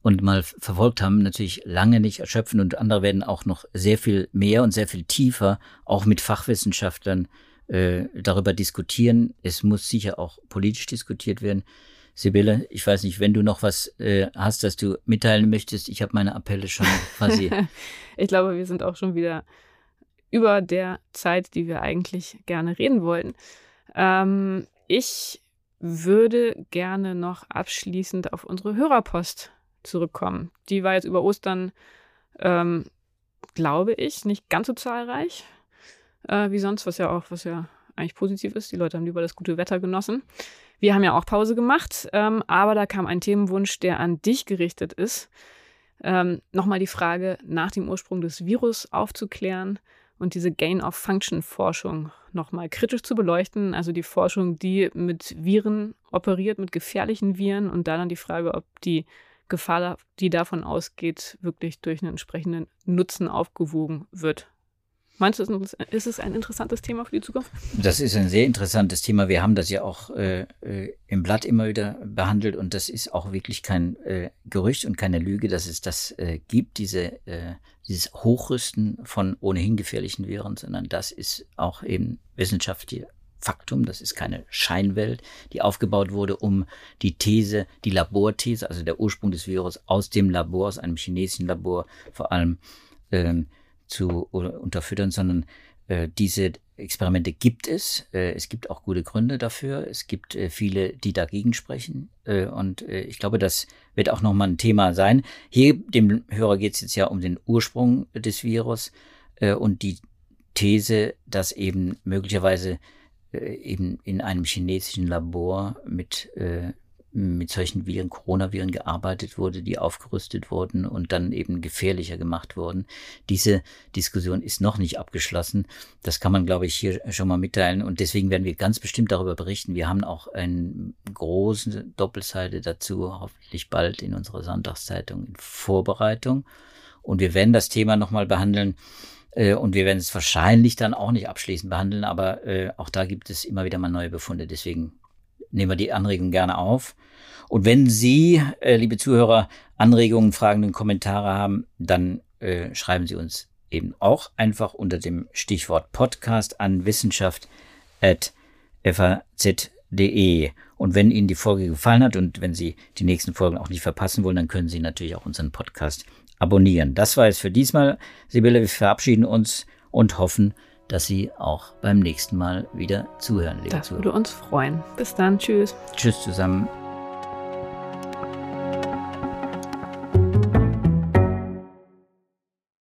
A: und mal verfolgt haben, natürlich lange nicht erschöpfen und andere werden auch noch sehr viel mehr und sehr viel tiefer, auch mit Fachwissenschaftlern äh, darüber diskutieren. Es muss sicher auch politisch diskutiert werden. Sibylle, ich weiß nicht, wenn du noch was äh, hast, das du mitteilen möchtest. Ich habe meine Appelle schon *laughs* quasi.
B: ich glaube, wir sind auch schon wieder über der Zeit, die wir eigentlich gerne reden wollten. Ähm, ich würde gerne noch abschließend auf unsere Hörerpost zurückkommen. Die war jetzt über Ostern, ähm, glaube ich, nicht ganz so zahlreich äh, wie sonst, was ja auch, was ja eigentlich positiv ist. Die Leute haben lieber das gute Wetter genossen. Wir haben ja auch Pause gemacht, ähm, aber da kam ein Themenwunsch, der an dich gerichtet ist. Ähm, Nochmal die Frage nach dem Ursprung des Virus aufzuklären und diese Gain-of-Function-Forschung nochmal kritisch zu beleuchten. Also die Forschung, die mit Viren operiert, mit gefährlichen Viren und dann die Frage, ob die Gefahr, die davon ausgeht, wirklich durch einen entsprechenden Nutzen aufgewogen wird. Meinst du, ist es ein interessantes Thema für die Zukunft?
A: Das ist ein sehr interessantes Thema. Wir haben das ja auch äh, äh, im Blatt immer wieder behandelt und das ist auch wirklich kein äh, Gerücht und keine Lüge, dass es das äh, gibt, diese, äh, dieses Hochrüsten von ohnehin gefährlichen Viren, sondern das ist auch eben wissenschaftlich Faktum, das ist keine Scheinwelt, die aufgebaut wurde, um die These, die Laborthese, also der Ursprung des Virus aus dem Labor, aus einem chinesischen Labor vor allem, ähm, zu unterfüttern, sondern äh, diese Experimente gibt es. Äh, es gibt auch gute Gründe dafür. Es gibt äh, viele, die dagegen sprechen. Äh, und äh, ich glaube, das wird auch nochmal ein Thema sein. Hier, dem Hörer geht es jetzt ja um den Ursprung des Virus äh, und die These, dass eben möglicherweise eben in einem chinesischen Labor mit mit solchen Viren, Coronaviren gearbeitet wurde, die aufgerüstet wurden und dann eben gefährlicher gemacht wurden. Diese Diskussion ist noch nicht abgeschlossen. Das kann man, glaube ich, hier schon mal mitteilen. Und deswegen werden wir ganz bestimmt darüber berichten. Wir haben auch eine große Doppelseite dazu, hoffentlich bald in unserer Sonntagszeitung in Vorbereitung. Und wir werden das Thema nochmal behandeln. Äh, und wir werden es wahrscheinlich dann auch nicht abschließend behandeln, aber äh, auch da gibt es immer wieder mal neue Befunde. Deswegen nehmen wir die Anregung gerne auf. Und wenn Sie, äh, liebe Zuhörer, Anregungen, Fragen und Kommentare haben, dann äh, schreiben Sie uns eben auch einfach unter dem Stichwort Podcast an wissenschaft.faz.de. Und wenn Ihnen die Folge gefallen hat und wenn Sie die nächsten Folgen auch nicht verpassen wollen, dann können Sie natürlich auch unseren Podcast abonnieren. Das war es für diesmal. Sibylle, wir verabschieden uns und hoffen, dass Sie auch beim nächsten Mal wieder zuhören,
B: liebe Das würde uns freuen. Bis dann. Tschüss.
A: Tschüss zusammen.